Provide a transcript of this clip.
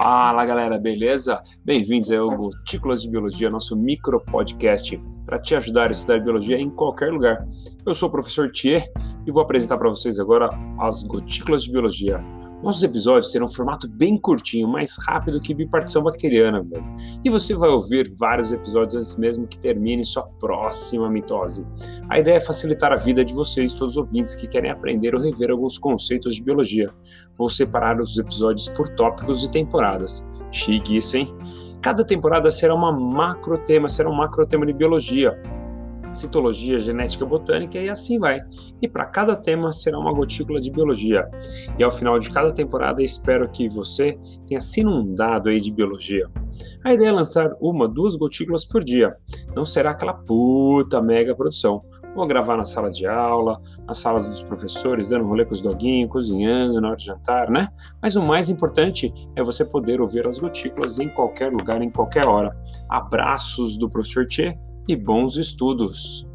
Fala galera, beleza? Bem-vindos ao Gotículas de Biologia, nosso micro podcast para te ajudar a estudar biologia em qualquer lugar. Eu sou o professor Thier e vou apresentar para vocês agora as Gotículas de Biologia. Nossos episódios terão um formato bem curtinho, mais rápido que bipartição bacteriana, velho. E você vai ouvir vários episódios antes mesmo que termine sua próxima mitose. A ideia é facilitar a vida de vocês, todos os ouvintes que querem aprender ou rever alguns conceitos de biologia. Vou separar os episódios por tópicos e temporadas. Chique isso, hein? Cada temporada será uma macro tema, será um macro tema de biologia, citologia, genética, botânica e assim vai. E para cada tema será uma gotícula de biologia. E ao final de cada temporada espero que você tenha se inundado aí de biologia. A ideia é lançar uma, duas gotículas por dia. Não será aquela puta mega produção. Vou gravar na sala de aula, na sala dos professores, dando rolê com os doguinhos, cozinhando na hora de jantar, né? Mas o mais importante é você poder ouvir as gotículas em qualquer lugar, em qualquer hora. Abraços do professor Tchê e bons estudos!